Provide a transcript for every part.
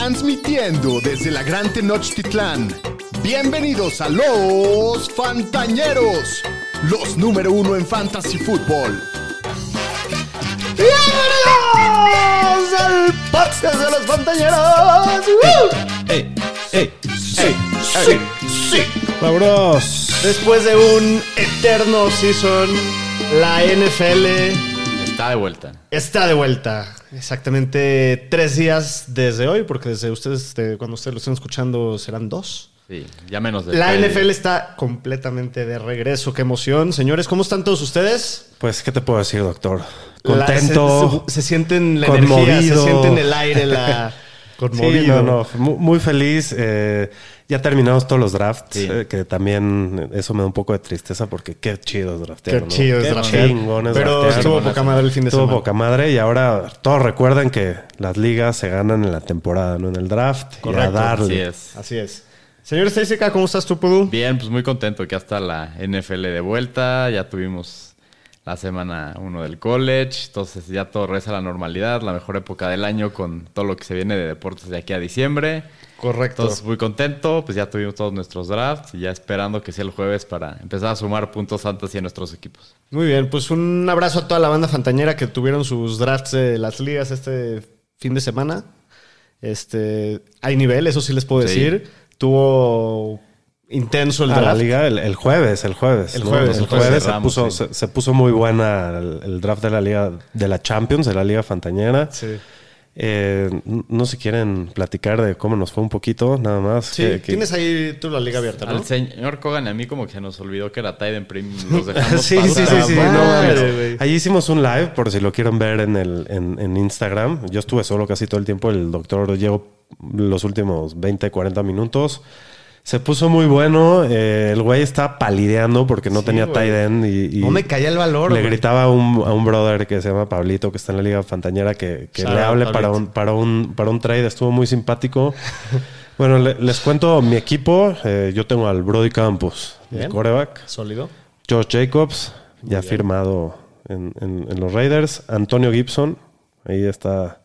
Transmitiendo desde la Gran Tenochtitlán. Bienvenidos a los Fantañeros, los número uno en Fantasy Football. ¡Bienvenidos al podcast de los Fantañeros! ¡Ey! ¡Ey! ¡Sí! ¡Sí! ¡Sí! ¡Vámonos! Después de un eterno season, la NFL Está de vuelta. está de vuelta. Exactamente tres días desde hoy, porque desde ustedes, de cuando ustedes lo estén escuchando, serán dos. Sí, ya menos de La. NFL está completamente de regreso. ¡Qué emoción! Señores, ¿cómo están todos ustedes? Pues, ¿qué te puedo decir, doctor? La- Contento. se, se, se sienten la energía, se conmovido. siente en el aire la... Sí, no, no, muy feliz. eh, ya terminamos todos los drafts, Sí. eh, que también eso me da un poco de tristeza porque qué chido es draftear. Qué ¿no? chido es Qué draftear. chingón es Pero draftear. estuvo poca madre el fin de Estuvo semana. poca madre y ahora todos recuerden que las ligas se ganan en la temporada, no en el draft. Y a Correcto, darle. Así es. Así es. Señor Estadística, ¿cómo estás tú, Pudu? Bien, pues muy contento que ya está la NFL de vuelta. Ya tuvimos la semana 1 del college. Entonces ya todo regresa a la normalidad. La mejor época del año con todo lo que se viene de deportes de aquí a diciembre. Correcto. Entonces muy contento. Pues ya tuvimos todos nuestros drafts. Y ya esperando que sea el jueves para empezar a sumar puntos fantasy a nuestros equipos. Muy bien, pues un abrazo a toda la banda fantañera que tuvieron sus drafts de las ligas este fin de semana. Este, hay nivel, eso sí les puedo Sí. decir. Tuvo intenso el Ah, la draft. liga el, el jueves, el jueves. El jueves, el el jueves jueves se, puso, sí. se, se puso muy buena el, el draft de la liga, de la Champions, de la liga Fantañera. Sí. Eh, no se quieren platicar de cómo nos fue un poquito, nada más. Sí, que- que- tienes ahí tú la liga abierta, ¿no? Al señor Kogan a mí como que se nos olvidó que era Tiden Premium. Los dejamos Sí, sí, sí, sí, no. Ahí hicimos un live, por si lo quieren ver en, el, en, en Instagram. Yo estuve solo casi todo el tiempo. El doctor llegó los últimos 20, 40 minutos. Se puso muy bueno. eh, el güey estaba palideando porque no Sí, tenía tight end. Y, y No me caía el valor, Le güey. gritaba a un, a un brother que se llama Pablito, que está en la Liga Fantañera, que, que Shout le hable para un, para, un, para un trade. Estuvo muy simpático. bueno, le- les cuento mi equipo. Eh, yo tengo al Brody Campos, Bien. el coreback. Sólido. Josh Jacobs, ya firmado en, en- en los Raiders. Antonio Gibson, ahí está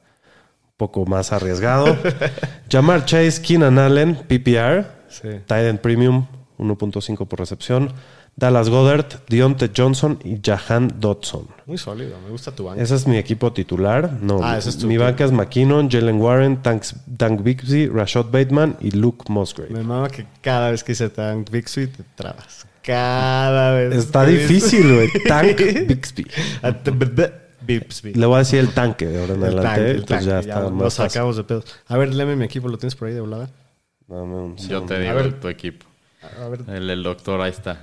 un poco más arriesgado. Jamar Chase, Keenan Allen, PPR. Sí. Tight end Premium, 1.5 por recepción. Dallas Goddard, Deontay Johnson y Jahan Dodson. Muy sólido, me gusta tu banca. Ese es mi equipo titular. No, Ah, mi- ese es tu- mi banca es McKinnon, Jalen Warren, Tanks, Tank Bixby, Rashad Bateman y Luke Musgrave. Me mama que cada vez que dice Tank Bixby te trabas. Cada vez. Está difícil, güey. Tank Bixby. Ah, Bixby. Le voy a decir el tanque de ahora en El adelante. tanque, el entonces ya tanque, está ya más Lo fácil. sacamos de pedos. A ver, léeme mi equipo, ¿lo tienes por ahí de volada? Dame un Yo segundo. te digo ver. tu equipo. A ver, El, el doctor, ahí está.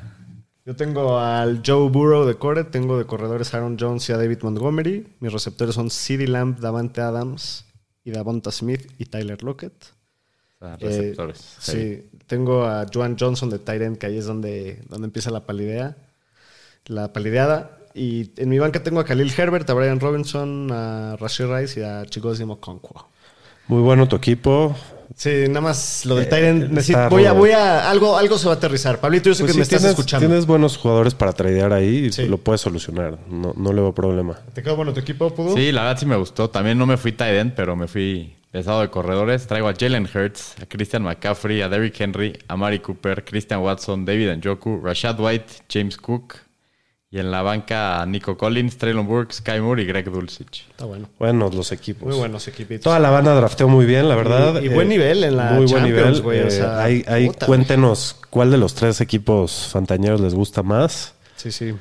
yo tengo al Joe Burrow de core, tengo de corredores Aaron Jones y a David Montgomery. Mis receptores son CeeDee Lamb, Davante Adams y Davonta Smith y Tyler Lockett. O sea, Eh, receptores. sí, tengo a Joan Johnson de Tyrant, que ahí es donde, donde empieza la palidea, la palideada. Y en mi banca tengo a Khalil Herbert, a Brian Robinson, a Rashid Rice y a Chigozie Okonkwo. Muy bueno tu equipo. Sí, nada más lo del Tyrant. necesito- está voy a, voy a, algo, algo se va a aterrizar. Pablito, yo sé Pues que me estás escuchando. tienes buenos jugadores para tradear ahí y Sí. lo puedes solucionar. No, no le veo problema. ¿Te quedó bueno tu equipo, Pudu? Sí, la verdad sí me gustó. También no me fui end, pero me fui pesado de corredores. Traigo a Jalen Hurts, a Christian McCaffrey, a Derrick Henry, a Mari Cooper, Christian Watson, David Njoku, Rashad White, James Cook. Y en la banca Nico Collins, Traylon Burks, Sky Moore y Greg Dulcich. Está bueno. Buenos los equipos. Muy buenos equipitos. Toda la banda drafteó muy bien, la verdad. Y- y buen nivel en la Muy buen nivel. güey, o Eh, sea, ahí, ahí puta, cuéntenos cuál de los tres equipos fantañeros les gusta más. Sí, sí.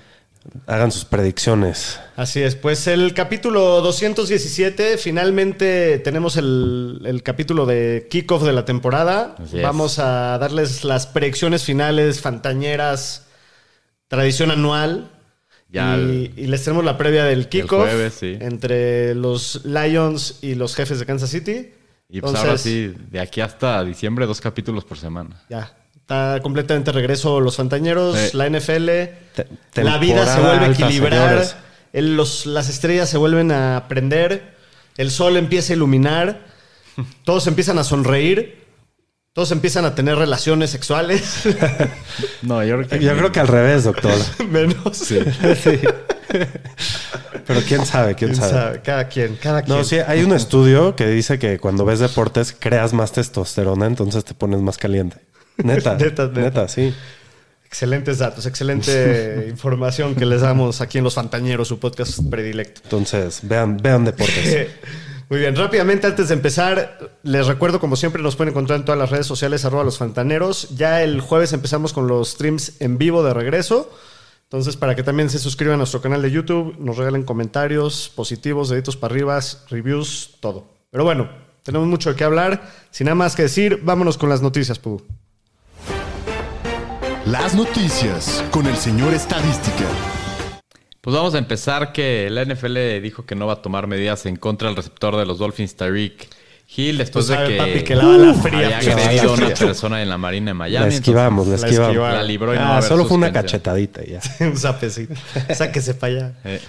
Hagan sus predicciones. Así es, pues el capítulo 217, finalmente tenemos el, el capítulo de kickoff de la temporada. Así es. Vamos a darles las predicciones finales, fantañeras, tradición anual. Ya y, y les tenemos la previa del kickoff sí. entre los Lions y los jefes de Kansas City. Y pues ahora Entonces, sí, de aquí hasta diciembre, dos capítulos por semana. Ya, está completamente regreso los fantañeros, Sí. la NFL. La vida se vuelve a equilibrar. señores. el- los- las estrellas se vuelven a prender. El sol empieza a iluminar. Todos empiezan a sonreír. Todos empiezan a tener relaciones sexuales. No, yo creo que. Yo creo que al revés, doctor. Menos. Pero quién sabe, quién, ¿Quién sabe. sabe? Cada quien, cada quien. No, sí, hay un estudio que dice que cuando ves deportes creas más testosterona, entonces te pones más caliente. Neta, Neta, neta, neta. sí. Excelentes datos, excelente información que les damos aquí en Los Fantañeros, su podcast predilecto. Entonces, vean, vean deportes. Muy bien, rápidamente antes de empezar, les recuerdo como siempre nos pueden encontrar en todas las redes sociales arroba los fantaneros. Ya el jueves empezamos con los streams en vivo de regreso. Entonces, para que también se suscriban a nuestro canal de YouTube, nos regalen comentarios positivos, deditos para arriba, reviews, todo. Pero bueno, tenemos mucho de qué hablar. Sin nada más que decir, vámonos con las noticias, Pugu. Las noticias con el señor Estadística. Pues vamos a empezar que la NFL dijo que no va a tomar medidas en contra del receptor de los Dolphins, Tyreek Hill, después Pues de que, papi, que lava la fría, había agredido a una persona en la Marina de Miami. La esquivamos, la La esquivamos. La libró y Ah, solo fue una cachetadita ya. Un zapecito. Sáquese para allá. Eh,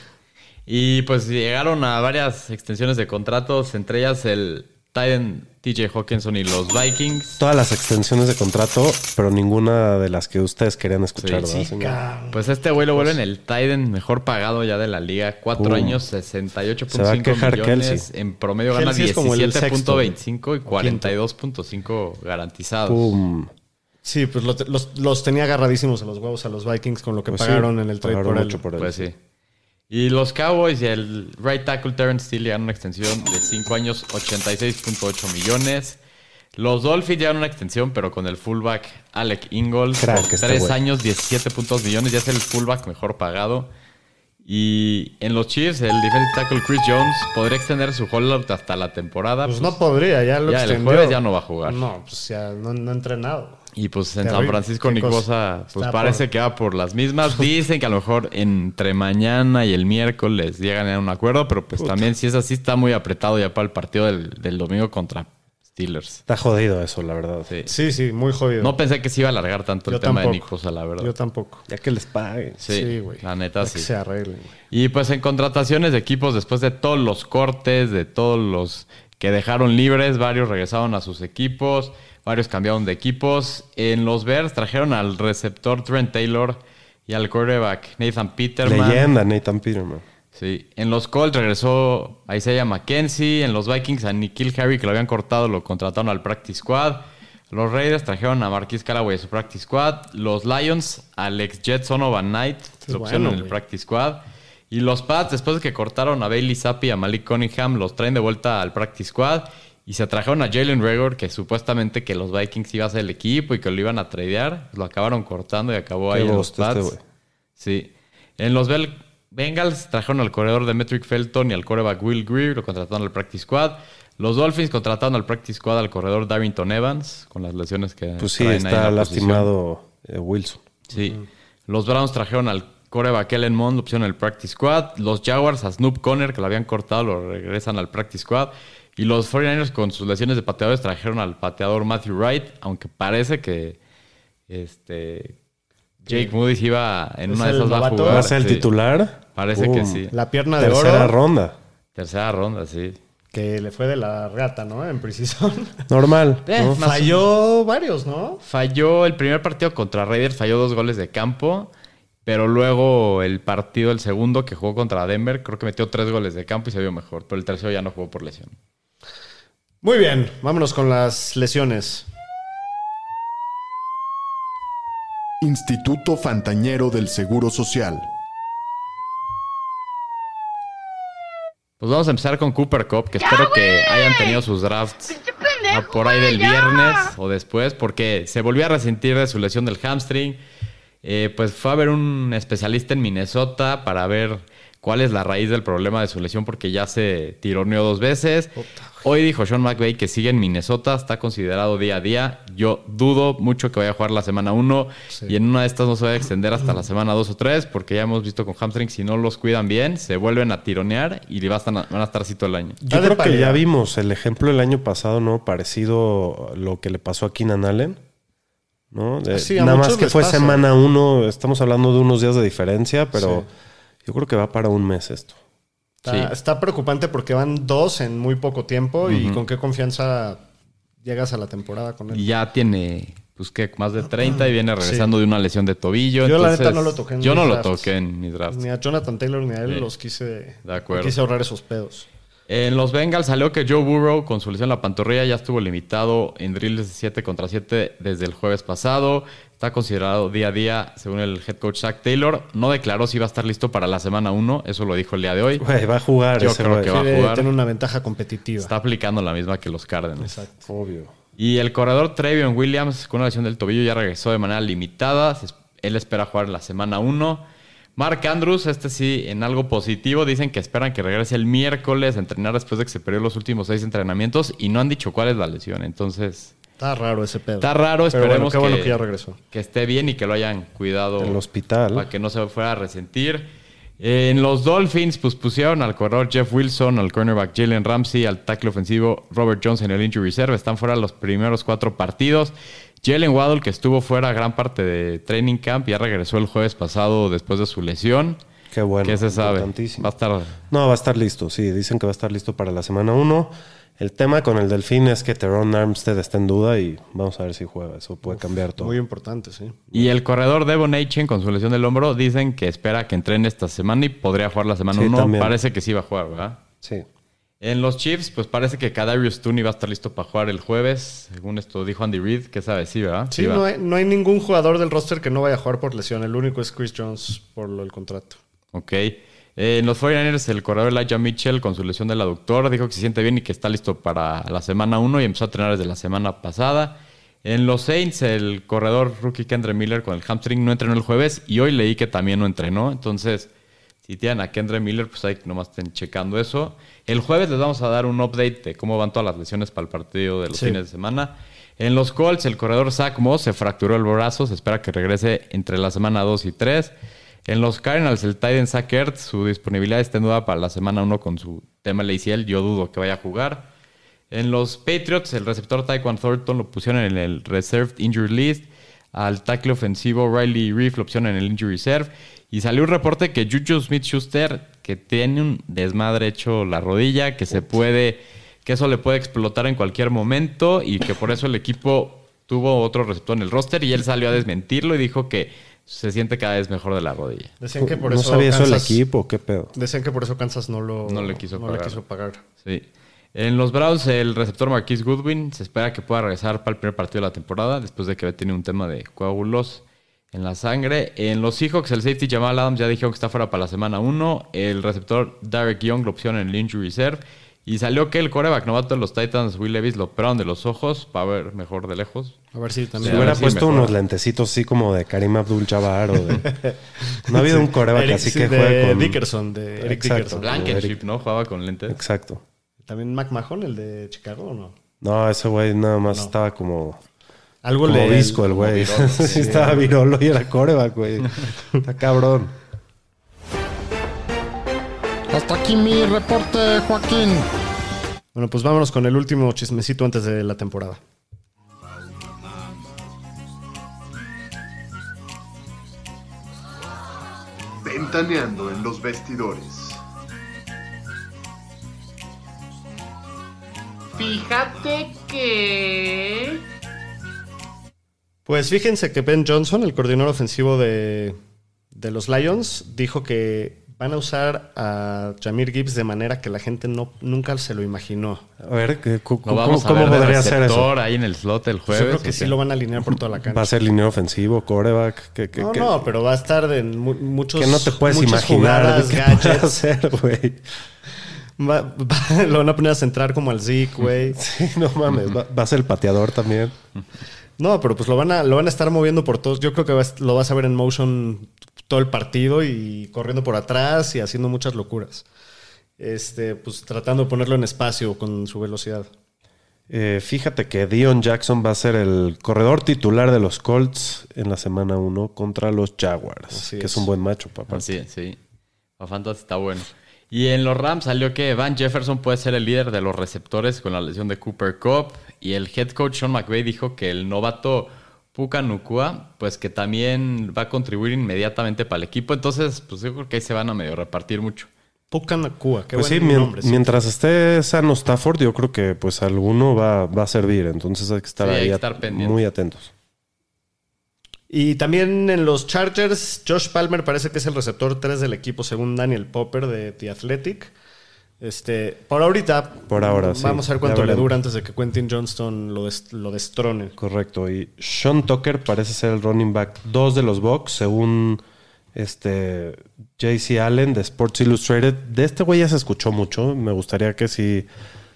Y pues llegaron a varias extensiones de contratos, entre ellas el Titan TJ Hawkinson y los Vikings. Todas las extensiones de contrato, pero ninguna de las que ustedes querían escuchar, Sí, ¿verdad, sí? Pues este güey lo vuelven el Titan mejor pagado ya de la liga. Cuatro Pum. años, Se va a 68.5 quejar millones. Kelsey. En promedio gana Kelsey es como el sexto, 17.25 y 42.5 garantizados. Pum. Sí, pues los, los tenía agarradísimos a los huevos a los Vikings con lo que Pues sí, pagaron en el trade por él. mucho por él. Pues sí. Y los Cowboys y el right tackle Terrence Steele llegan a una extensión de 5 años, 86.8 millones. Los Dolphins llegan a una extensión, pero con el fullback Alec Ingold. Crack por este 3 güey. años, 17.2 millones. Ya es el fullback mejor pagado. Y en los Chiefs, el defensive tackle Chris Jones podría extender su holdout hasta la temporada. Pues pues, no podría, ya lo ya el extendió. jueves ya no va a jugar. No, pues ya no, no ha entrenado. Y pues en Terrible. San Francisco Nick cosa. Bosa, pues Está parece por- que va por las mismas. Dicen que a lo mejor entre mañana y el miércoles llegan a un acuerdo, pero pues también si es así está muy apretado ya para el partido del, del domingo contra Steelers. Está jodido eso, la verdad. Sí. Sí, sí, muy jodido. No pensé que se iba a alargar tanto el tema tampoco. de Nick Bosa, la verdad. Yo tampoco. Ya que les paguen. sí, Sí, güey. la neta Ya sí. Que se arreglen, güey. Y pues en contrataciones de equipos, después de todos los cortes, de todos los que dejaron libres, varios regresaron a sus equipos, varios cambiaron de equipos. En los Bears trajeron al receptor Trent Taylor y al quarterback Nathan Peterman. Leyenda, Nathan Peterman. Sí. En los Colts regresó a Isaiah McKenzie. En los Vikings a Nikhil Harry, que lo habían cortado, lo contrataron al Practice Squad. Los Raiders trajeron a Marquis Callaway a su Practice Squad. Los Lions al ex Jet Sonovan Knight, pusieron bueno, en el. Practice Squad. Y los Pats, después de que cortaron a Bailey Zappi y a Malik Cunningham, los traen de vuelta al Practice Squad. Y se trajeron a Jalen Rager, que supuestamente que los Vikings iba a ser el equipo y que lo iban a tradear. Lo acabaron cortando y acabó Qué ahí en los este Pats. Sí. En los Bel- Bengals trajeron al corredor de Metric Felton y al coreback Will Greer, lo contrataron al Practice Squad. Los Dolphins contrataron al Practice Squad al corredor Darrington Evans, con las lesiones que Pues sí, ahí está lastimado eh, Wilson. Sí. Los Browns trajeron al coreback Ellen Mond, lo pusieron en el Practice Squad. Los Jaguars a Snoop Conner, que lo habían cortado, lo regresan al Practice Squad. Y los 49ers con sus lesiones de pateadores trajeron al pateador Matthew Wright, aunque parece que este Jake Moody iba en ¿Es una de esas va a jugar. ¿Va a ser el sí. titular? Parece que sí. La pierna de Tercera oro ronda. Tercera ronda, sí. que le fue de la gata, ¿no? En Precision. Normal. Eh, Falló varios, ¿no? Falló el primer partido contra Raiders, falló dos goles de campo. Pero luego el partido, el segundo que jugó contra Denver, creo que metió tres goles de campo y se vio mejor. Pero el tercero ya no jugó por lesión. Muy bien, vámonos con las lesiones. Instituto Fantañero del Seguro Social. Pues vamos a empezar con Cooper Cup, que espero que hayan tenido sus drafts por ahí del viernes o después, porque se volvió a resentir de su lesión del hamstring. Eh, pues fue a ver un especialista en Minnesota para ver cuál es la raíz del problema de su lesión, porque ya se tironeó dos veces. Hoy dijo Sean McVay que sigue en Minnesota, está considerado día a día. Yo dudo mucho que vaya a jugar la semana 1 y en una de estas no se va a extender hasta la semana 2 o 3, porque ya hemos visto con hamstring, si no los cuidan bien, se vuelven a tironear y va a estar- van a estar así todo el año. Yo creo que ya vimos el ejemplo el año pasado, ¿no? Parecido a lo que le pasó a Keenan Allen. ¿no? De- Sí, nada más que fue pasa. semana uno, estamos hablando de unos días de diferencia, pero yo creo que va para un mes esto. Está, Sí. está preocupante porque van dos en muy poco tiempo y con qué confianza llegas a la temporada con Y él. ya tiene pues que más de 30 y viene regresando de una lesión de tobillo. Yo, la neta, no lo toqué en Yo mis no lo toqué en mis drafts. Ni a Jonathan Taylor ni a él Sí. los quise, De acuerdo. quise ahorrar esos pedos. En los Bengals salió que Joe Burrow, con su lesión en la pantorrilla, ya estuvo limitado en drills de 7 contra 7 desde el jueves pasado. Está considerado día a día, según el head coach Zach Taylor. No declaró si iba a estar listo para la semana 1. Eso lo dijo el día de hoy. Güey, va a jugar Yo ese creo güey. que va a jugar. tener una ventaja competitiva. Está aplicando la misma que los Cardinals. Exacto. Obvio. Y el corredor Trevion Williams, con una lesión del tobillo, ya regresó de manera limitada. Él espera jugar en la semana 1. Mark Andrews, este sí, en algo positivo, dicen que esperan que regrese el miércoles a entrenar después de que se perdió los últimos seis entrenamientos y no han dicho cuál es la lesión. Entonces, Está raro ese pedo. está raro, Pero bueno, esperemos qué bueno que, que ya regresó. que esté bien y que lo hayan cuidado El hospital. para que no se fuera a resentir. En los Dolphins, pues pusieron al corredor Jeff Wilson, al cornerback Jalen Ramsey, al tackle ofensivo Robert Jones en el injury reserve. Están fuera los primeros cuatro partidos. Jalen Waddle, que estuvo fuera gran parte de training camp, ya regresó el jueves pasado después de su lesión. Qué bueno. ¿Qué se sabe? Va a estar No, va a estar listo, sí. Dicen que va a estar listo para la semana 1. El tema con el Delfín es que Teron Armstead está en duda y vamos a ver si juega. Eso puede cambiar todo. Muy importante, sí. Y el corredor Devon Achen con su lesión del hombro dicen que espera que entrene esta semana y podría jugar la semana Sí, 1. también. Parece que sí va a jugar, ¿verdad? Sí. En los Chiefs, pues parece que Kadarius Tooney va a estar listo para jugar el jueves. Según esto dijo Andy Reid, que sabe, sí, ¿verdad? Sí, no hay, no hay ningún jugador del roster que no vaya a jugar por lesión. El único es Chris Jones por lo del contrato. Ok. Eh, en los 49ers, el corredor Elijah Mitchell, con su lesión del aductor, dijo que se siente bien y que está listo para la semana 1 y empezó a entrenar desde la semana pasada. En los Saints, el corredor rookie Kendra Miller con el hamstring no entrenó el jueves y hoy leí que también no entrenó. Entonces, si tienen a Kendra Miller, pues ahí nomás estén checando eso. El jueves les vamos a dar un update de cómo van todas las lesiones para el partido de los Sí. fines de semana. En los Colts, el corredor Zach Moss se fracturó el brazo. Se espera que regrese entre la semana 2 y 3. En los Cardinals, el Titan Zach Ertz, su disponibilidad está en duda para la semana 1 con su tema ACL. Yo dudo que vaya a jugar. En los Patriots, el receptor Taekwon Thornton lo pusieron en el Reserved Injury List. Al tackle ofensivo Riley Reef lo pusieron en el Injury Reserve. Y salió un reporte que Juju Smith-Schuster, que tiene un desmadre hecho la rodilla, que se puede, que eso le puede explotar en cualquier momento y que por eso el equipo tuvo otro receptor en el roster y él salió a desmentirlo y dijo que se siente cada vez mejor de la rodilla. Decían que por ¿No eso sabía eso el Kansas- equipo? ¿Qué pedo? Decían que por eso Kansas no lo No le quiso pagar. quiso pagar. Sí. En los Browns, el receptor Marquise Goodwin se espera que pueda regresar para el primer partido de la temporada después de que tiene un tema de coágulos en la sangre. En los Seahawks, el safety Jamal Adams ya dijeron que está fuera para la semana 1. El receptor Derek Young lo opción en el injury reserve. Y salió que el coreback novato de los Titans, Will Levis, lo operaron de los ojos para ver mejor de lejos. A ver si también. A hubiera puesto unos lentecitos así como de Karim Abdul-Jabbar o de... No ha habido un coreback Eric- así sí, que de juegue con... Dickerson, de Eric Exacto. Dickerson. Blankenship, ¿no? Jugaba con lentes. Exacto. También McMahon, el de Chicago, ¿o no? No, ese güey nada más estaba como... Algo Como le. visco el güey. Sí, estaba virolo y era coreback, güey. Está cabrón. Hasta aquí mi reporte, Joaquín. Bueno, pues vámonos con el último chismecito antes de la temporada. Ventaneando en los vestidores. Fíjate que... Pues fíjense que Ben Johnson, el coordinador ofensivo de, de los Lions, dijo que van a usar a Jamir Gibbs de manera que la gente no, nunca se lo imaginó. A ver, ¿qué- cu- Lo ¿cómo, vamos a cómo ver de podría ser eso? ahí en el slot el Yo jueves. creo que ¿o sí lo van a alinear por toda la cancha. ¿Va a ser línea ofensivo, coreback? ¿Qué, qué- no, qué- no, pero va a estar mu- muchos. que no te puedes imaginar jugadas, qué puede gadgets. hacer, güey. Va- va- lo van a poner a centrar como al Zeke, güey. Sí, no mames. Va, va a ser el pateador también. No, pero pues lo van a, lo van a estar moviendo por todos. Yo creo que vas- lo vas a ver en motion todo el partido y corriendo por atrás y haciendo muchas locuras. Este, pues tratando de ponerlo en espacio con su velocidad. Eh, fíjate que Dion Jackson va a ser el corredor titular de los Colts en la semana 1 contra los Jaguars. Así que es. es. un buen macho, papá. Sí. La fantasy está bueno. Y en los Rams salió que Van Jefferson puede ser el líder de los receptores con la lesión de Cooper Cup. Y el head coach Sean McVay dijo que el novato Puka Nukua, pues que también va a contribuir inmediatamente para el equipo. Entonces, pues yo creo que ahí se van a medio repartir mucho. Puka Nakua, qué Pues sí, buen mien- nombre. sí. mientras esté sano Stafford, yo creo que pues alguno va, va a servir. Entonces hay que estar Sí, hay ahí que estar muy atentos. Y también en los Chargers, Josh Palmer parece que es el receptor 3 del equipo, según Daniel Popper de The Athletic. Este, por ahorita, Por ahora, sí. vamos a ver cuánto le dura antes de que Quentin Johnston lo, des- lo destrone. Correcto. Y Sean Tucker parece ser el running back 2 de los Bucks, según este JC Allen de Sports Illustrated. De este güey ya se escuchó mucho. Me gustaría que si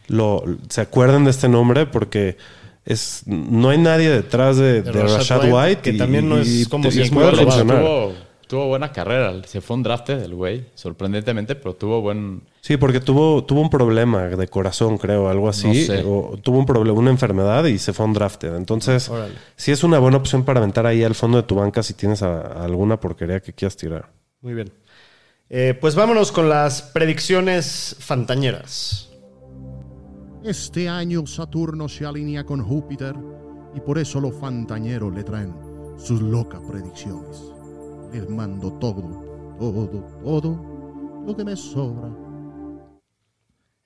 lo se acuerden de este nombre porque es no hay nadie detrás de, De de Rashad Rashad, White, White, que también no es como si es puede muy funcionar. tuvo, tuvo buena carrera. Se fue un draft del güey, sorprendentemente, pero tuvo buen. Sí, porque tuvo, tuvo un problema de corazón, creo, algo así. No sé. O tuvo un problema, una enfermedad y se fue un drafted. Entonces, Órale. sí es una buena opción para aventar ahí al fondo de tu banca si tienes a- a alguna porquería que quieras tirar. Muy bien. Eh, pues vámonos con las predicciones fantañeras. Este año Saturno se alinea con Júpiter y por eso los fantañeros le traen sus locas predicciones. Les mando todo, todo, todo lo que me sobra.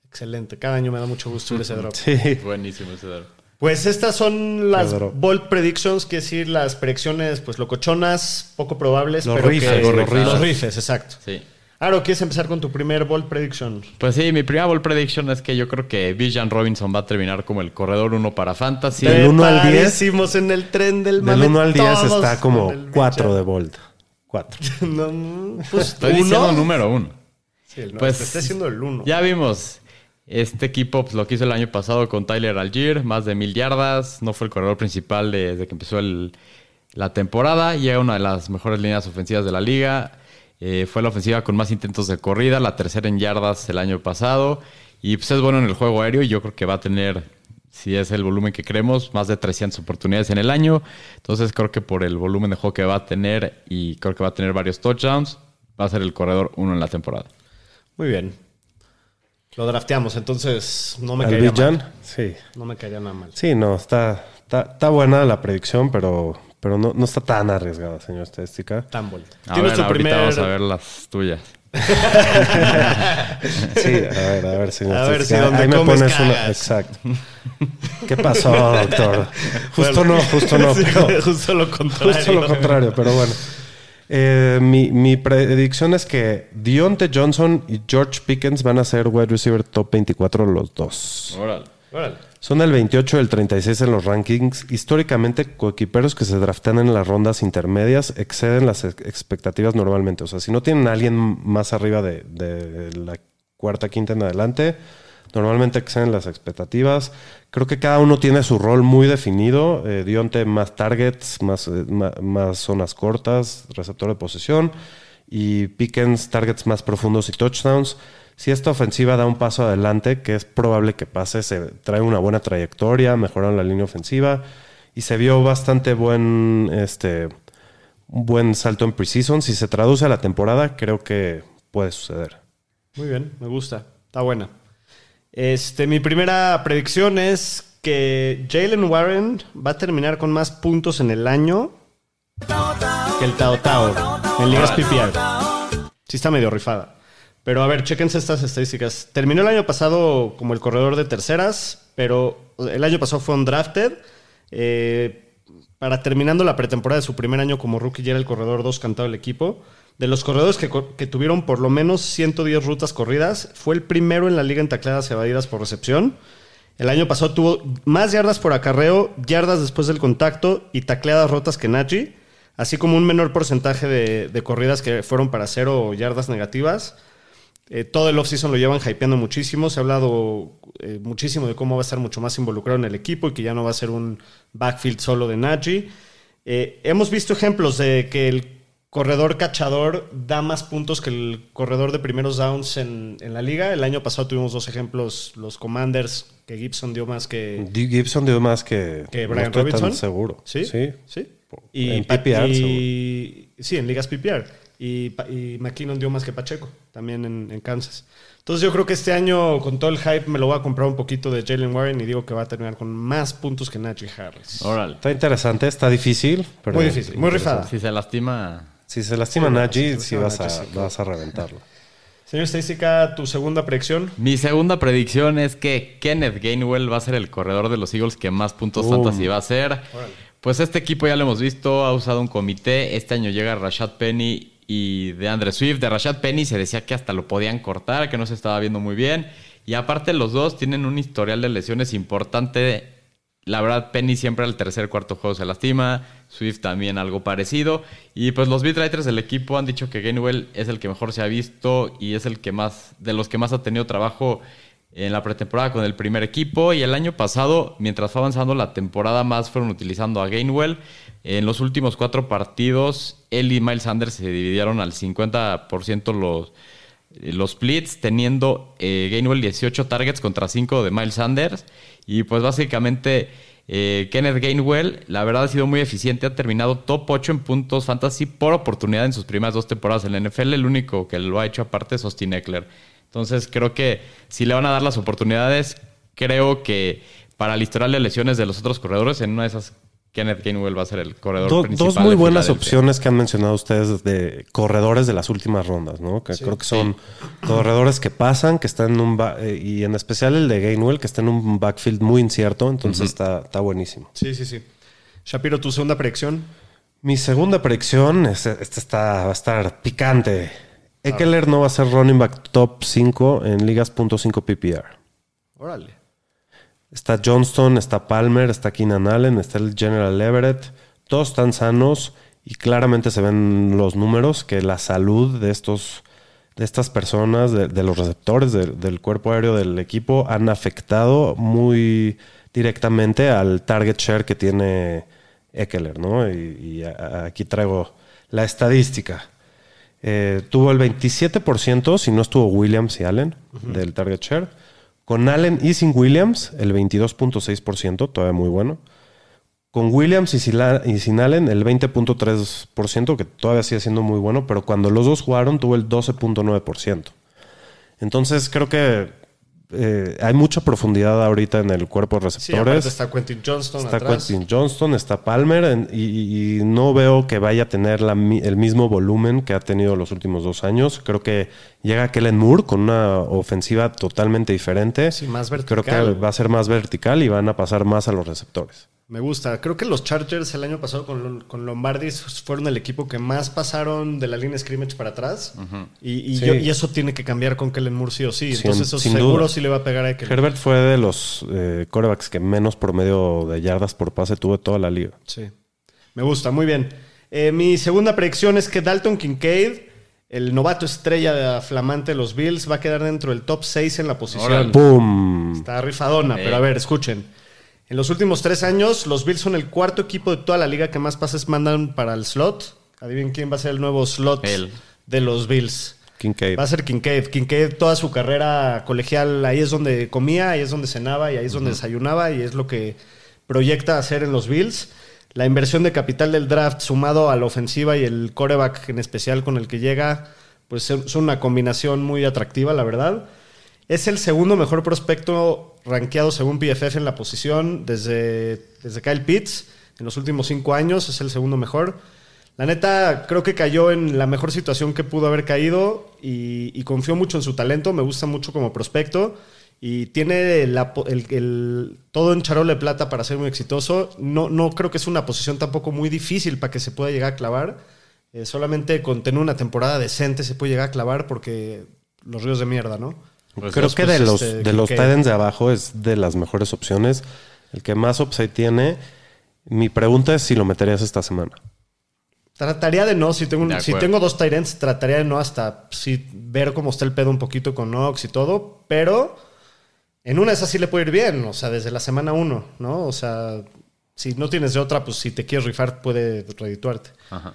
Excelente. Cada año me da mucho gusto ver ese drop. Sí. Buenísimo ese draft. Pues estas son las drop. bold predictions, que es decir, las predicciones pues locochonas, poco probables, Los pero rifes, que... los los rifes. rifes, exacto. Sí. Aro, ¿quieres empezar con tu primer bold prediction? Pues sí, mi primera ball prediction es que yo creo que Bijan Robinson va a terminar como el corredor uno para Fantasy. Del uno al 10. Preparadísimos en el tren del Del mame 1 al 10 todos está como con el 4 bicho. de Bolt. 4. No, pues Estoy uno. diciendo número uno. Sí, el, Pues, pues está siendo el uno. Ya vimos. Este equipo pues, lo que hizo el año pasado con Tyler Algier, más de mil yardas. No fue el corredor principal de- desde que empezó el- la temporada. Llega una de las mejores líneas ofensivas de la liga. Eh, fue la ofensiva con más intentos de corrida, la tercera en yardas el año pasado. Y pues es bueno en el juego aéreo y yo creo que va a tener, si es el volumen que creemos, más de 300 oportunidades en el año. Entonces creo que por el volumen de juego que va a tener y creo que va a tener varios touchdowns, va a ser el corredor uno en la temporada. Muy bien. Lo drafteamos, entonces no me ¿Al caería Bijan? mal. Sí. No me caería nada mal. Sí, no, está, está, está buena la predicción, pero, pero no, no está tan arriesgada, señor estadística. Tan bold. A Tienes ver, tu ahorita primer... vamos a ver las tuyas. Sí, a ver, a ver, señor A ver si donde Ahí me pones una. cagas. Exacto. ¿Qué pasó, doctor? Justo no, justo no. Sí, pero- justo lo contrario. Justo lo contrario, pero bueno. Eh, mi, mi predicción es que Dionte Johnson y George Pickens van a ser wide receiver top 24 los dos. Órale. Son el 28 y el 36 en los rankings. Históricamente, coequiperos que se draftean en las rondas intermedias exceden las ex- expectativas normalmente. O sea, si no tienen a alguien más arriba de, la cuarta, quinta en adelante, normalmente exceden las expectativas. Creo que cada uno tiene su rol muy definido. Eh, Dionte más targets, más, eh, más zonas cortas, receptor de posesión. Y Pickens targets más profundos y touchdowns. Si esta ofensiva da un paso adelante, que es probable que pase, se trae una buena trayectoria, mejoran la línea ofensiva y se vio bastante buen, este, un buen salto en preseason. Si se traduce a la temporada, creo que puede suceder. Muy bien, me gusta. Está buena. Este, mi primera predicción es que Jalen Warren va a terminar con más puntos en el año que el Tao Tao en ligas PPR. Sí está medio rifada. Pero a ver, chequense estas estadísticas. Terminó el año pasado como el corredor de terceras, pero el año pasado fue un drafted. Eh, para terminando la pretemporada de su primer año como rookie, ya era el corredor 2 cantado del equipo. De los corredores que, tuvieron por lo menos 110 rutas corridas, fue el primero en la liga en tacleadas evadidas por recepción. El año pasado tuvo más yardas por acarreo, yardas después del contacto y tacleadas rotas que Najee, así como un menor porcentaje de, de corridas que fueron para cero yardas negativas. Eh, todo el offseason lo llevan hypeando muchísimo. Se ha hablado eh, muchísimo de cómo va a estar mucho más involucrado en el equipo y que ya no va a ser un backfield solo de Najee. Eh, hemos visto ejemplos de que el corredor cachador da más puntos que el corredor de primeros downs en, en la liga. El año pasado tuvimos dos ejemplos, los Commanders, que Gibson dio más que, Gibson dio más que, que no Brian tan Robinson. seguro. Sí, sí. sí. En Pa- PPR, y- Sí, en ligas PPR. Y, Pa- y McKinnon dio más que Pacheco, también en, en Kansas. Entonces yo creo que este año, con todo el hype, me lo voy a comprar un poquito de Jalen Warren y digo que va a terminar con más puntos que Najee Harris. Está interesante, está difícil. Pero Muy difícil, muy rifada. Si se lastima. Si se lastima Sí, Najee, si sí vas a, Najee, sí. vas a reventarlo. Señor Estadística, tu segunda predicción. Mi segunda predicción es que Kenneth Gainwell va a ser el corredor de los Eagles que más puntos Boom. fantasy va a hacer. Pues este equipo ya lo hemos visto, ha usado un comité. Este año llega Rashad Penny y de Andre Swift. De Rashad Penny se decía que hasta lo podían cortar, que no se estaba viendo muy bien. Y aparte los dos tienen un historial de lesiones importante. La verdad, Penny siempre al tercer cuarto juego se lastima. Swift también algo parecido. Y pues los beatwriters del equipo han dicho que Gainwell es el que mejor se ha visto y es el que más, de los que más ha tenido trabajo en la pretemporada con el primer equipo. Y el año pasado, mientras fue avanzando la temporada, más fueron utilizando a Gainwell. En los últimos cuatro partidos, él y Miles Sanders se dividieron al 50% los, los splits, teniendo eh, Gainwell 18 targets contra 5 de Miles Sanders. Y pues básicamente eh, Kenneth Gainwell, la verdad ha sido muy eficiente, ha terminado top 8 en puntos fantasy por oportunidad en sus primeras dos temporadas en la NFL. El único que lo ha hecho aparte es Austin Eckler. Entonces creo que si le van a dar las oportunidades, creo que para el historial lesiones de los otros corredores, en una de esas Kenneth Gainwell va a ser el corredor Do- principal. dos muy buenas opciones que han mencionado ustedes de corredores de las últimas rondas, ¿no? Que creo que son corredores que pasan, que están en un ba- eh, y en especial el de Gainwell, que está en un backfield muy incierto, entonces está, está buenísimo. Sí, sí, sí. Shapiro, tu segunda predicción. Mi segunda predicción, es- esta está, va a estar picante. Eckler no va a ser running back top 5 en ligas .5 PPR. Órale. Está Johnston, está Palmer, está Keenan Allen, está el General Everett. Todos están sanos y claramente se ven los números que la salud de estos de estas personas, de, de los receptores de- del cuerpo aéreo del equipo, han afectado muy directamente al target share que tiene Eckler, ¿no? Y, y a- a- aquí traigo la estadística. Eh, tuvo el 27%, si no estuvo Williams y Allen, del target share. Con Allen y sin Williams, el 22.6%, todavía muy bueno. Con Williams y sin, Allen, el 20.3%, que todavía sigue siendo muy bueno, pero cuando los dos jugaron, tuvo el 12.9%. Entonces, creo que eh, hay mucha profundidad ahorita en el cuerpo de Sí, receptores. está Quentin Johnston Está atrás. Quentin Johnston, está Palmer en- y, no veo que vaya a tener la el mismo volumen que ha tenido los últimos dos años. Creo que llega Kellen Moore con una ofensiva totalmente diferente. Sí, más Creo vertical. que va a ser más vertical y van a pasar más a los receptores. Me gusta. Creo que los Chargers el año pasado con, con Lombardi fueron el equipo que más pasaron de la línea scrimmage para atrás. y, y Sí. yo- y eso tiene que cambiar con Kellen Moore sí o sí. Sin- Entonces eso sin seguro duda. sí le va a pegar a Kellen. Herbert fue de los eh, corebacks que menos promedio de yardas por pase tuvo de toda la liga. Sí. Me gusta, muy bien. Eh, mi segunda predicción es que Dalton Kincaid, el novato estrella flamante de los Bills, va a quedar dentro del top 6 en la posición. ¡Pum! Está rifadona, Eh. pero a ver, escuchen. En los últimos tres años, los Bills son el cuarto equipo de toda la liga que más pases mandan para el slot. Adivinen quién va a ser el nuevo slot Él. de los Bills. Kincaid. Va a ser Kincaid. Kincaid, toda su carrera colegial, ahí es donde comía, ahí es donde cenaba y ahí es donde desayunaba y es lo que proyecta hacer en los Bills. La inversión de capital del draft sumado a la ofensiva y el coreback en especial con el que llega, pues es una combinación muy atractiva, la verdad. Es el segundo mejor prospecto rankeado según PFF en la posición desde, desde Kyle Pitts. En los últimos cinco años es el segundo mejor. La neta, creo que cayó en la mejor situación que pudo haber caído y, y confío mucho en su talento. Me gusta mucho como prospecto y tiene todo en charola de plata para ser muy exitoso. No, no creo que es una posición tampoco muy difícil para que se pueda llegar a clavar. Eh, solamente con tener una temporada decente se puede llegar a clavar porque los ríos de mierda, ¿no? Pues Creo dos, que pues, de los, este, de los. Titans de abajo es de las mejores opciones. El que más upside tiene. Mi pregunta es si lo meterías esta semana. Trataría de no, si tengo, un- si tengo dos Tyrants, trataría de no hasta sí, ver cómo está el pedo un poquito con Knox y todo, pero en una de esas sí le puede ir bien, o sea, desde la semana uno, ¿no? O sea, si no tienes de otra, pues si te quieres rifar puede redituarte. Ajá.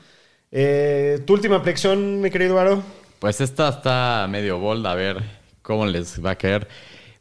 Eh, ¿Tu última predicción, mi querido Varo? Pues esta está medio bold, a ver cómo les va a caer.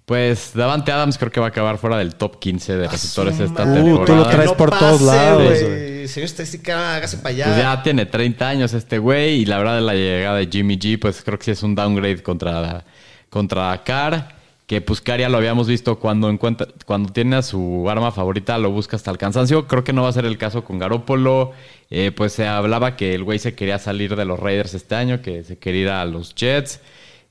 Pues Davante Adams creo que va a acabar fuera del top 15 de receptores esta madre. temporada. Uh, tú lo traes por todos lados. Señor estadística, hágase para allá. Pues ya tiene 30 años este güey y la verdad de la llegada de Jimmy G, pues creo que sí es un downgrade contra, contra Carr, que pues Carr ya lo habíamos visto cuando encuentra, cuando tiene a su arma favorita lo busca hasta el cansancio. Creo que no va a ser el caso con Garópolo. Eh, pues se hablaba que el güey se quería salir de los Raiders este año, que se quería ir a los Jets.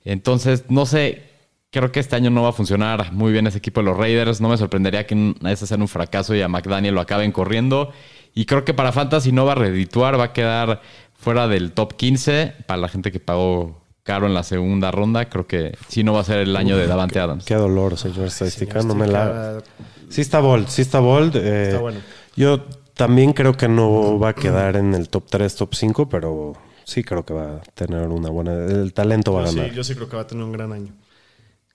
Entonces, no sé, creo que este año no va a funcionar muy bien ese equipo de los Raiders. No me sorprendería que ese sea un fracaso y a McDaniel lo acaben corriendo. Y creo que para Fantasy no va a redituar, va a quedar fuera del top 15. Para la gente que pagó caro en la segunda ronda, creo que sí no va a ser el año de Davante Adams. Qué dolor, señor estadística. No me la... Sí está bold, sí está bold. eh, Está bueno. Yo también creo que no va a quedar en el top 3, top 5, pero sí creo que va a tener una buena... El talento va a Yo sí, ganar. yo sí creo que va a tener un gran año.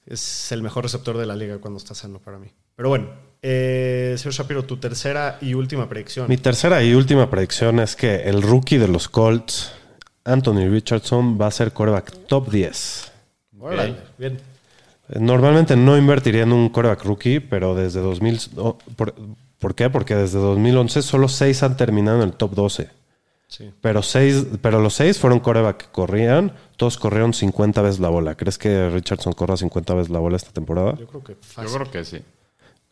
Es el mejor receptor de la liga cuando está sano para mí. Pero bueno, eh, señor Shapiro, tu tercera y última predicción. Mi tercera y última predicción es que el rookie de los Colts, Anthony Richardson, va a ser coreback top 10. Órale, bien. Eh, Normalmente no invertiría en un coreback rookie, pero desde 2000... oh, ¿por, por qué? Porque desde 2011 solo 6 han terminado en el top 12. Sí. Pero, seis, pero los 6 fueron coreback que corrían. Todos corrieron 50 veces la bola. ¿Crees que Richardson corra 50 veces la bola esta temporada? Yo creo que Yo fácil. creo que sí.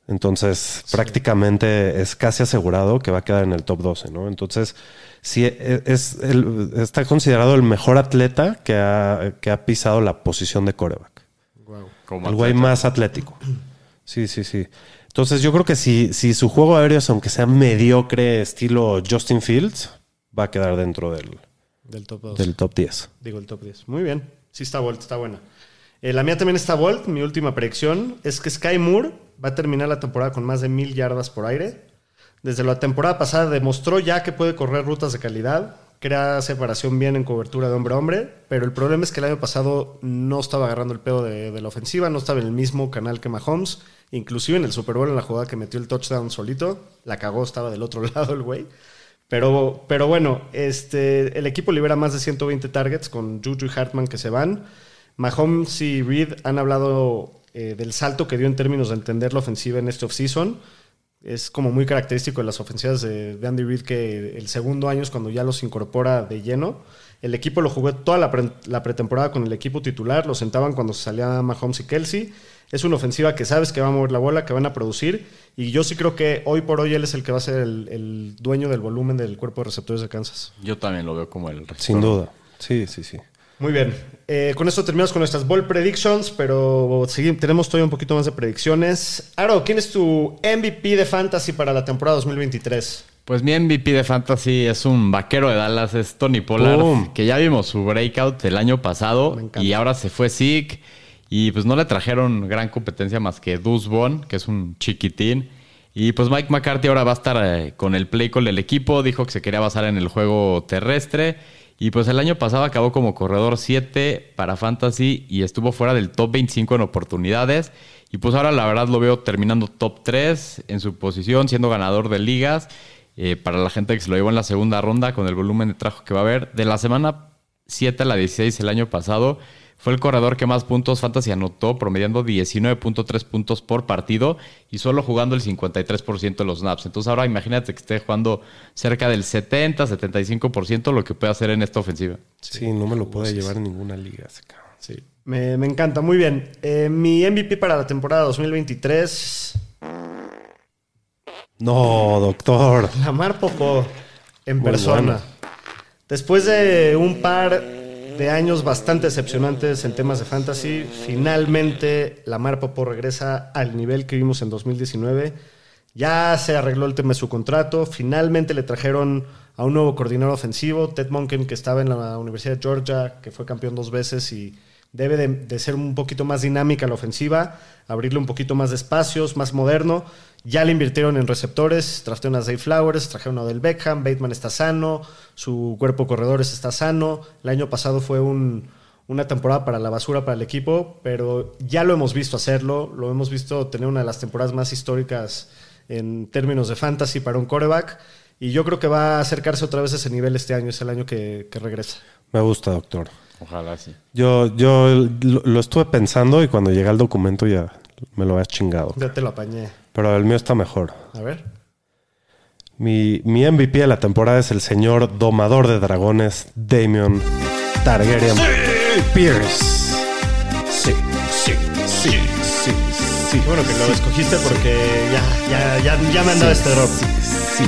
Entonces, prácticamente es casi asegurado que va a quedar en el top 12, ¿no? Entonces, sí, e- es el- está considerado el mejor atleta que ha, que ha pisado la posición de coreback. Como El güey más atlético. Sí, sí, sí. Entonces, yo creo que si, si su juego aéreo es, aunque sea mediocre, estilo Justin Fields, va a quedar dentro del, Del top 2. del top 10. Digo, el top 10. Muy bien. Sí está Volt, está buena. Eh, la mía también está Volt. Mi última predicción es que Sky Moore va a terminar la temporada con más de mil yardas por aire. Desde la temporada pasada demostró ya que puede correr rutas de calidad, crea separación bien en cobertura de hombre a hombre, pero el problema es que el año pasado no estaba agarrando el pedo de, de la ofensiva, no estaba en el mismo canal que Mahomes, inclusive en el Super Bowl en la jugada que metió el touchdown solito, la cagó, estaba del otro lado el güey. Pero, pero bueno, este, el equipo libera más de 120 targets con Juju y Hartman que se van. Mahomes y Reed han hablado eh, del salto que dio en términos de entender la ofensiva en este offseason. Es como muy característico de las ofensivas de, de Andy Reid que el segundo año es cuando ya los incorpora de lleno. El equipo lo jugó toda la, pre- la pretemporada con el equipo titular, lo sentaban cuando salía Mahomes y Kelsey. Es una ofensiva que sabes que va a mover la bola, que van a producir. Y yo sí creo que hoy por hoy él es el que va a ser el, el dueño del volumen del cuerpo de receptores de Kansas. Yo también lo veo como el Sin duda. Sí, sí, sí. Muy bien. Eh, con esto terminamos con nuestras ball predictions, pero seguimos, tenemos todavía un poquito más de predicciones. Aro, ¿quién es tu MVP de fantasy para la temporada 2023? Pues mi MVP de fantasy es un vaquero de Dallas, es Tony Pollard, que ya vimos su breakout el año pasado y ahora se fue Zeke y pues no le trajeron gran competencia más que Deuce Vaughn, que es un chiquitín. Y pues Mike McCarthy ahora va a estar eh, con el play call del equipo, dijo que se quería basar en el juego terrestre y pues el año pasado acabó como corredor 7 para fantasy y estuvo fuera del top 25 en oportunidades. Y pues ahora la verdad lo veo terminando top 3 en su posición, siendo ganador de ligas. Eh, para la gente que se lo llevó en la segunda ronda con el volumen de trabajo que va a haber. De la semana 7 a la 16 el año pasado, fue el corredor que más puntos fantasy anotó, promediando 19.3 puntos por partido y solo jugando el 53% de los snaps. Entonces ahora imagínate que esté jugando cerca del 70-75% lo que puede hacer en esta ofensiva. Sí, no me lo puede llevar en ninguna liga ese cabrón. Sí. Me, me encanta, muy bien. Eh, mi MVP para la temporada 2023, No, doctor. Lamar Popó, en Muy persona. bueno. Después de un par de años bastante decepcionantes en temas de fantasy, finalmente Lamar Popó regresa al nivel que vimos en 2019. Ya se arregló el tema de su contrato. Finalmente le trajeron a un nuevo coordinador ofensivo, Ted Monken, que estaba en la Universidad de Georgia, que fue campeón dos veces y debe de, de ser un poquito más dinámica la ofensiva, abrirle un poquito más de espacios, más moderno. Ya le invirtieron en receptores, trajeron a Zay Flowers, trajeron a Odell Beckham, Bateman está sano, su cuerpo de corredores está sano. El año pasado fue un, una temporada para la basura para el equipo, pero ya lo hemos visto hacerlo, lo hemos visto tener una de las temporadas más históricas en términos de fantasy para un coreback. Y yo creo que va a acercarse otra vez a ese nivel este año, es el año que, que regresa. Me gusta, doctor. Ojalá sí. Yo, yo lo, lo estuve pensando y cuando llega el documento ya me lo habías chingado. Ya te lo apañé. Pero el mío está mejor. A ver. Mi, mi MVP de la temporada es el señor domador de dragones, Damien Targaryen Pierce. Sí, sí, sí, sí, sí. Qué bueno que lo escogiste porque ya, ya, ya, ya me han dado este drop. Sí.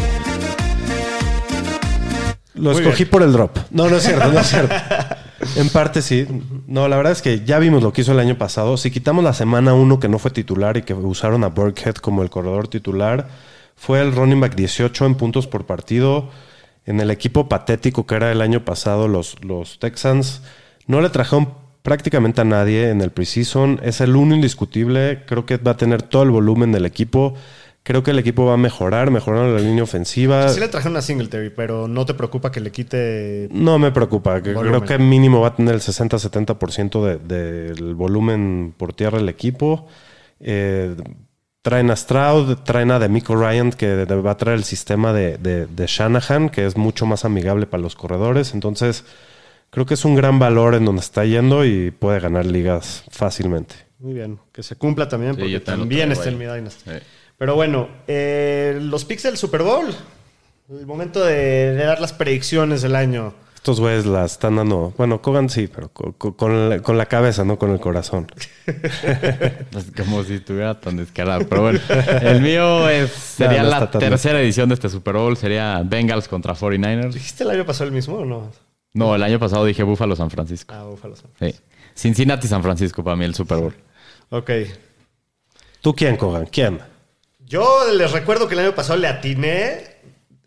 Lo Muy escogí bien. por el drop. No, no es cierto, no es cierto. En parte sí. No, la verdad es que ya vimos lo que hizo el año pasado. Si quitamos la semana uno que no fue titular y que usaron a Burkhead como el corredor titular, Fue el running back 18 en puntos por partido. En el equipo patético que era el año pasado, los, los Texans, no le trajeron prácticamente a nadie en el preseason. Es el uno indiscutible. Creo que va a tener todo el volumen del equipo. Creo que el equipo va a mejorar, mejorando la línea ofensiva. Sí le trajeron a Singletary, pero no te preocupa que le quite... No me preocupa. Volumen. Creo que mínimo va a tener el 60-70% de- del volumen por tierra el equipo. Eh, traen a Stroud, traen a Demico Ryan, que de- va a traer el sistema de, de- de Shanahan, que es mucho más amigable para los corredores. Entonces, creo que es un gran valor en donde está yendo y puede ganar ligas fácilmente. Muy bien, que se cumpla también, Sí, porque también está en mi Dynasty. Sí. Pero bueno, eh, los picks del Super Bowl. El momento de, de dar las predicciones del año. Estos güeyes la están dando. Bueno, Kogan sí, pero co- co- con, la, con la cabeza, no con el corazón. Es como si estuviera tan descarado. Pero bueno, el mío es, sería No, no la tercera edición de este Super Bowl. Sería Bengals contra 49ers. ¿Dijiste el año pasado el mismo o no? No, el año pasado dije Buffalo San Francisco. Ah, Búfalo. Sí. Cincinnati San Francisco para mí el Super Bowl. Ok. ¿Tú quién, Kogan? ¿Quién? Yo les recuerdo que el año pasado le atiné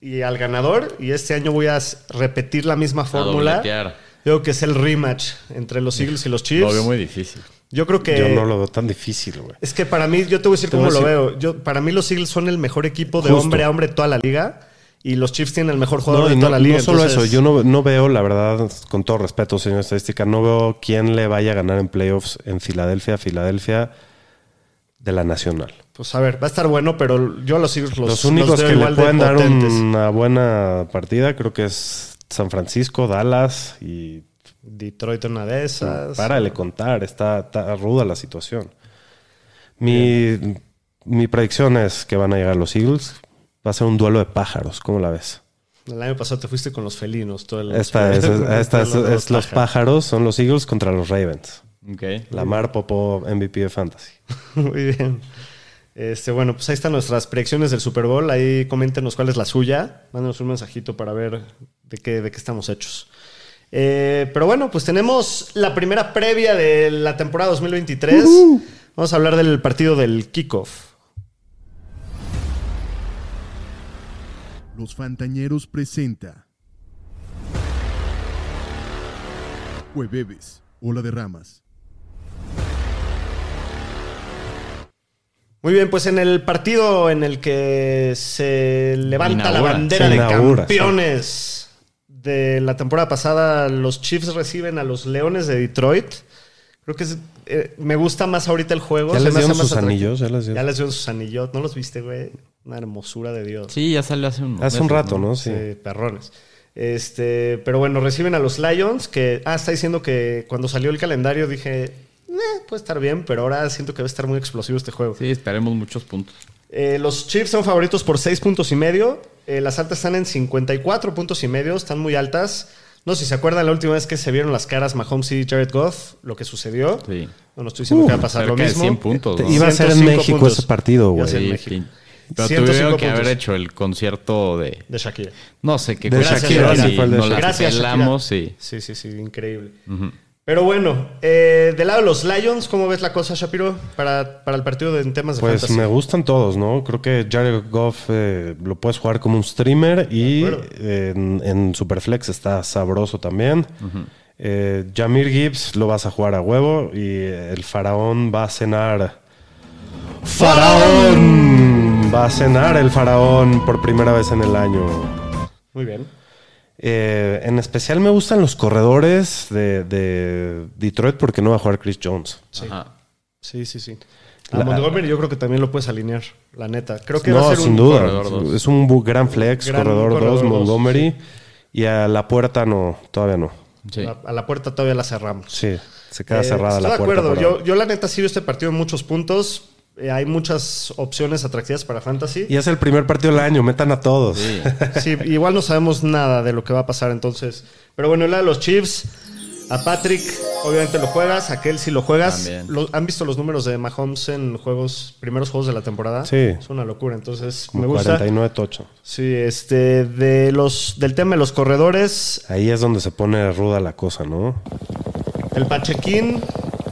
y al ganador y este año voy a repetir la misma fórmula. Yo creo que es el rematch entre los Eagles y los Chiefs. Lo veo muy difícil. Yo creo que Yo no lo veo tan difícil, güey. Es que para mí, yo te voy a decir cómo lo decir- veo. Yo, para mí los Eagles son el mejor equipo de Justo. hombre a hombre de toda la liga y los Chiefs tienen el mejor jugador No, de toda no, la liga. no solo entonces- eso, yo no, no veo, la verdad, con todo respeto, señor estadística, no veo quién le vaya a ganar en playoffs en Filadelfia, Filadelfia de la Nacional. Pues a ver, va a estar bueno, pero yo a los Eagles los, Los, únicos los que le pueden dar una buena partida creo que es San Francisco, Dallas y Detroit una de esas. Párale contar, está, está ruda la situación. Mi, mi predicción es que van a llegar los Eagles. Va a ser un duelo de pájaros, ¿cómo la ves? El año pasado te fuiste con los felinos. Todo el, Esta es, esta es- es los pájaros, son los Eagles contra los Ravens. Ok. Lamar Popo, MVP de Fantasy. Muy bien. Este, bueno, pues ahí están nuestras predicciones del Super Bowl. Ahí coméntenos cuál es la suya. Mándenos un mensajito para ver de qué, de qué estamos hechos. Eh, pero bueno, pues tenemos la primera previa de la temporada 2023. Vamos a hablar del partido del kickoff. Los Fantañeros presenta Jueves, Ola de Ramas. Muy bien, pues en el partido en el que se levanta la bandera de inaugura, campeones de la temporada pasada, los Chiefs reciben a los Leones de Detroit. Creo que es- eh, me gusta más ahorita el juego. ¿Ya se les dieron sus anillos? ¿Ya les? Ya les dieron sus anillos. ¿No los viste, güey? Una hermosura de Dios. Sí, ya salió hace un Hace un rato, ¿no? Sí. Sí, perrones. Este, pero bueno, reciben a los Lions, que, ah, está diciendo que cuando salió el calendario dije, eh, puede estar bien, pero ahora siento que va a estar muy explosivo este juego. Sí, esperemos muchos puntos. Eh, los Chiefs son favoritos por 6 puntos y medio. Eh, las altas están en 54 puntos y medio, están muy altas. No sé si se acuerdan la última vez que se vieron las caras Mahomes y Jared Goff, lo que sucedió. Sí. No, no estoy diciendo Uh, que va a pasar lo mismo. 100 puntos. Iba a ser en 105 México puntos. ese partido, güey. Sí. Pero 105 tuvieron que puntos. haber hecho el concierto de... De Shakira. No sé qué De Shakira, y nos Gracias, Shakira. sí. Sí, sí, sí, increíble. Pero bueno, eh, del lado de los Lions, ¿cómo ves la cosa, Shapiro, para, para el partido de, en temas de Pues fantasy? me gustan todos, ¿no? Creo que Jared Goff eh, lo puedes jugar como un streamer y eh, en, en Superflex está sabroso también. Eh, Jamir Gibbs lo vas a jugar a huevo y el faraón va a cenar. ¡Faraón! Va a cenar el faraón por primera vez en el año. Muy bien. Eh, en especial me gustan los corredores de, de Detroit porque no va a jugar Chris Jones. Ajá. Sí, sí, sí. A La- Montgomery yo creo que también lo puedes alinear, la neta. Creo que va No, a ser sin un duda. Es un gran flex, Gran corredor 2, corredor dos, Montgomery. Y a la puerta no, todavía no. Sí. A, a la puerta todavía la cerramos. Sí, se queda Eh, cerrada estoy la de puerta. acuerdo. por Yo, ahora. yo, la neta, sí veo este partido en muchos puntos. Eh, hay muchas opciones atractivas para Fantasy. Y es el primer partido del año, metan a todos. Sí. Sí, igual no sabemos nada de lo que va a pasar entonces. Pero bueno, la de los Chiefs, a Patrick, obviamente lo juegas, a Kelsey lo juegas. Lo- ¿Han visto los números de Mahomes en juegos, primeros juegos de la temporada? Sí. Es una locura, entonces Como me gusta. 49 tocho. Sí, este, de los, del tema de los corredores, Ahí es donde se pone ruda la cosa, ¿no? el Pachequín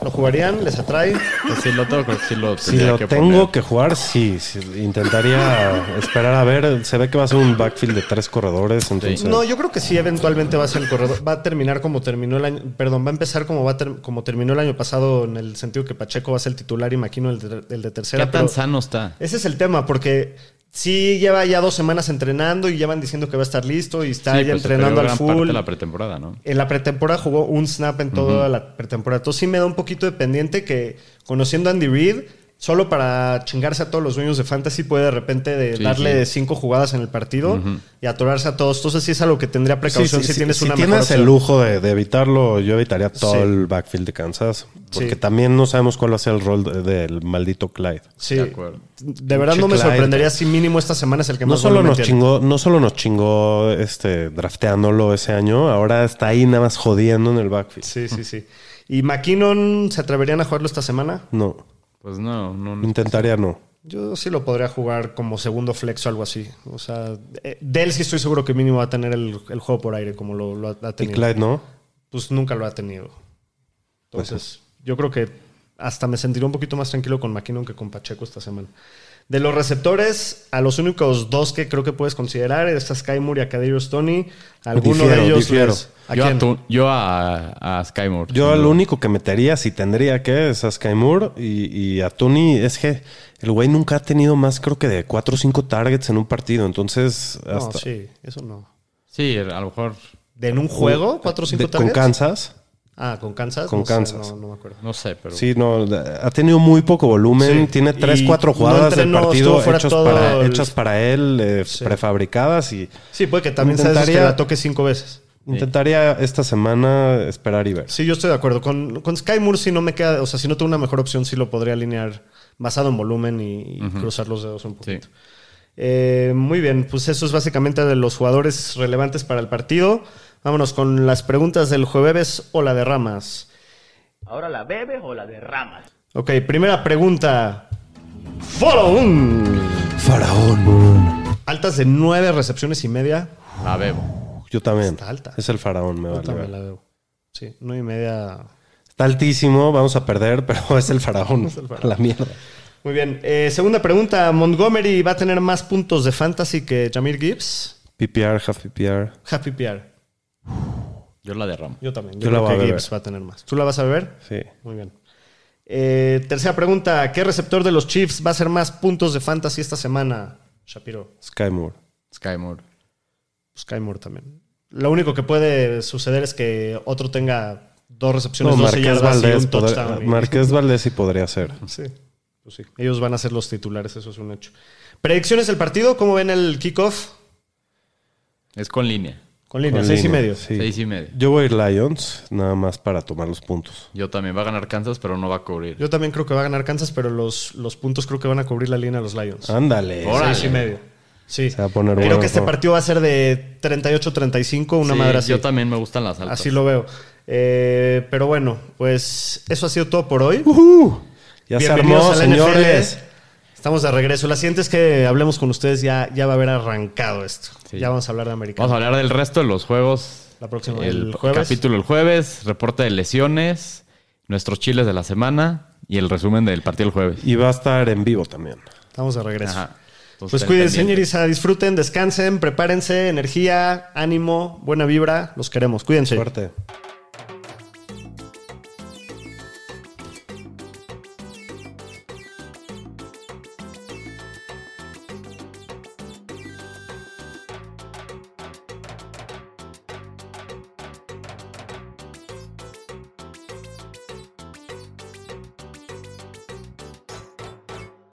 ¿Lo jugarían? ¿Les atrae? Pues si lo tengo, creo que sí lo Si tendría lo que tengo que jugar, sí, sí, Intentaría esperar a ver. Se ve que va a ser un backfield de tres corredores. Entonces, No, yo creo que sí, eventualmente va a ser el corredor. Va a terminar como terminó el año. Perdón, va a empezar como, va a ter- como terminó el año pasado, en el sentido que Pacheco va a ser el titular y Maquino el de, el de ¿Qué tercera. tan pero sano está? ese es el tema, porque sí lleva ya dos semanas entrenando y llevan diciendo que va a estar listo y está Sí, ya pues, entrenando al gran parte full. de la pretemporada, ¿no? En la pretemporada jugó un snap en toda la pretemporada. Entonces sí me da un poquito de pendiente que conociendo a Andy Reid, solo para chingarse a todos los dueños de fantasy puede de repente de Sí, darle sí. cinco jugadas en el partido y atorarse a todos. Entonces sí es algo que tendría precaución Sí, si tienes si una tienes mejor el lujo de, de evitarlo, yo evitaría todo Sí. el backfield de Kansas. Porque Sí. también no sabemos cuál va a ser el rol de- del maldito Clyde. Sí. De acuerdo. De verdad no me Clyde. sorprendería si mínimo esta semana es el que No más solo, volumen nos chingó, no solo nos chingó este, drafteándolo ese año, ahora está ahí nada más jodiendo en el backfield. Sí, sí, sí. ¿Y McKinnon se atreverían a jugarlo esta semana? No, Pues no, no. no. intentaría no. Yo sí lo podría jugar como segundo flex o algo así. O sea, eh, de él sí estoy seguro que mínimo va a tener el, el juego por aire como lo, lo ha, ha Y tenido. Clyde no. Pues nunca lo ha tenido. Pues Entonces, yo creo que hasta me sentiré un poquito más tranquilo con McKinnon que con Pacheco esta semana. De los receptores, a los únicos dos que creo que puedes considerar es a Sky Moore y a Kadarius Tony. Alguno Difiero, de ellos difiero. les- ¿A yo, a tu- yo a, a Sky Moore. Yo duda. único que metería, si tendría que, es a Sky Moore y, y a Tony. Es que el güey nunca ha tenido más, creo que de 4 o 5 targets en un partido. Entonces, No, hasta. sí, eso no. Sí, a lo mejor. ¿De en un juego? ¿Cuatro o cinco de- Con targets? Kansas. Ah, con Kansas. Con No sé, Kansas. no, no me acuerdo. No sé, pero. Sí, no, ha tenido muy poco volumen. Sí. Tiene 3, Y 4 no jugadas del partido para, el- hechas para él, eh, Sí. prefabricadas. Y Sí, puede que también sea de esos que Intentaría- la toque cinco veces. intentaría esta semana esperar y ver. Sí, yo estoy de acuerdo. Con, con Sky Moore si no me queda, o sea, si no tengo una mejor opción, sí lo podría alinear basado en volumen y, y cruzar los dedos un poquito. Sí. Eh, muy bien, pues eso es básicamente de los jugadores relevantes para el partido. Vámonos con las preguntas del jueves o la de ramas. ¿Ahora la bebes o la derramas? Ok, primera pregunta. Follow un. Faraón. Altas de nueve recepciones y media. La bebo. Yo también. Está alta. Es el faraón, me Yo vale. también la veo. Sí, nueve y media. Está altísimo, vamos a perder, pero es el faraón. el faraón. La mierda. Muy bien. Eh, segunda pregunta. ¿Montgomery va a tener más puntos de fantasy que Jamir Gibbs? PPR, half PPR. Happy PR. Yo la derramo. Yo también. Yo, Yo la creo voy a que beber. Gibbs va a tener más. ¿Tú la vas a beber? Sí. Muy bien. Eh, tercera pregunta. ¿Qué receptor de los Chiefs va a hacer más puntos de fantasy esta semana? Shapiro. Sky Moore. Sky Moore. Sky Moore también. Lo único que puede suceder es que otro tenga dos recepciones, No, 12 Marqués yardas y Valdés, un podría- touchdown. y- Marqués Valdés sí podría ser. Sí, pues sí. Ellos van a ser los titulares, eso es un hecho. Predicciones del partido, ¿cómo ven el kickoff? Es con línea. Con línea, Con seis y medio. sí. Seis y medio. Yo voy a ir Lions, nada más para tomar los puntos. Yo también. Va a ganar Kansas, pero no va a cubrir. Yo también creo que va a ganar Kansas, pero los, los puntos creo que van a cubrir la línea a los Lions. Ándale. Órale. Seis y medio. Sí. Se va a poner Creo bueno, que este partido va a ser de 38-35, una Sí, madre así. Yo también me gustan las altas. Así lo veo. Eh, pero bueno, pues eso ha sido todo por hoy. Ya se Bienvenidos armó, a la señores. NFL. Estamos de regreso. La siguiente es que hablemos con ustedes. Ya, ya va a haber arrancado esto. Sí. Ya vamos a hablar de americano. Vamos a hablar del resto de los juegos. La próxima- el, el jueves. capítulo el jueves, reporte de lesiones, nuestros chiles de la semana y el resumen del partido el jueves. Y va a estar en vivo también. Estamos de regreso. Ajá. Entonces, Pues cuídense, señores. Disfruten, descansen, prepárense, energía, ánimo, buena vibra. Los queremos. Cuídense. Suerte.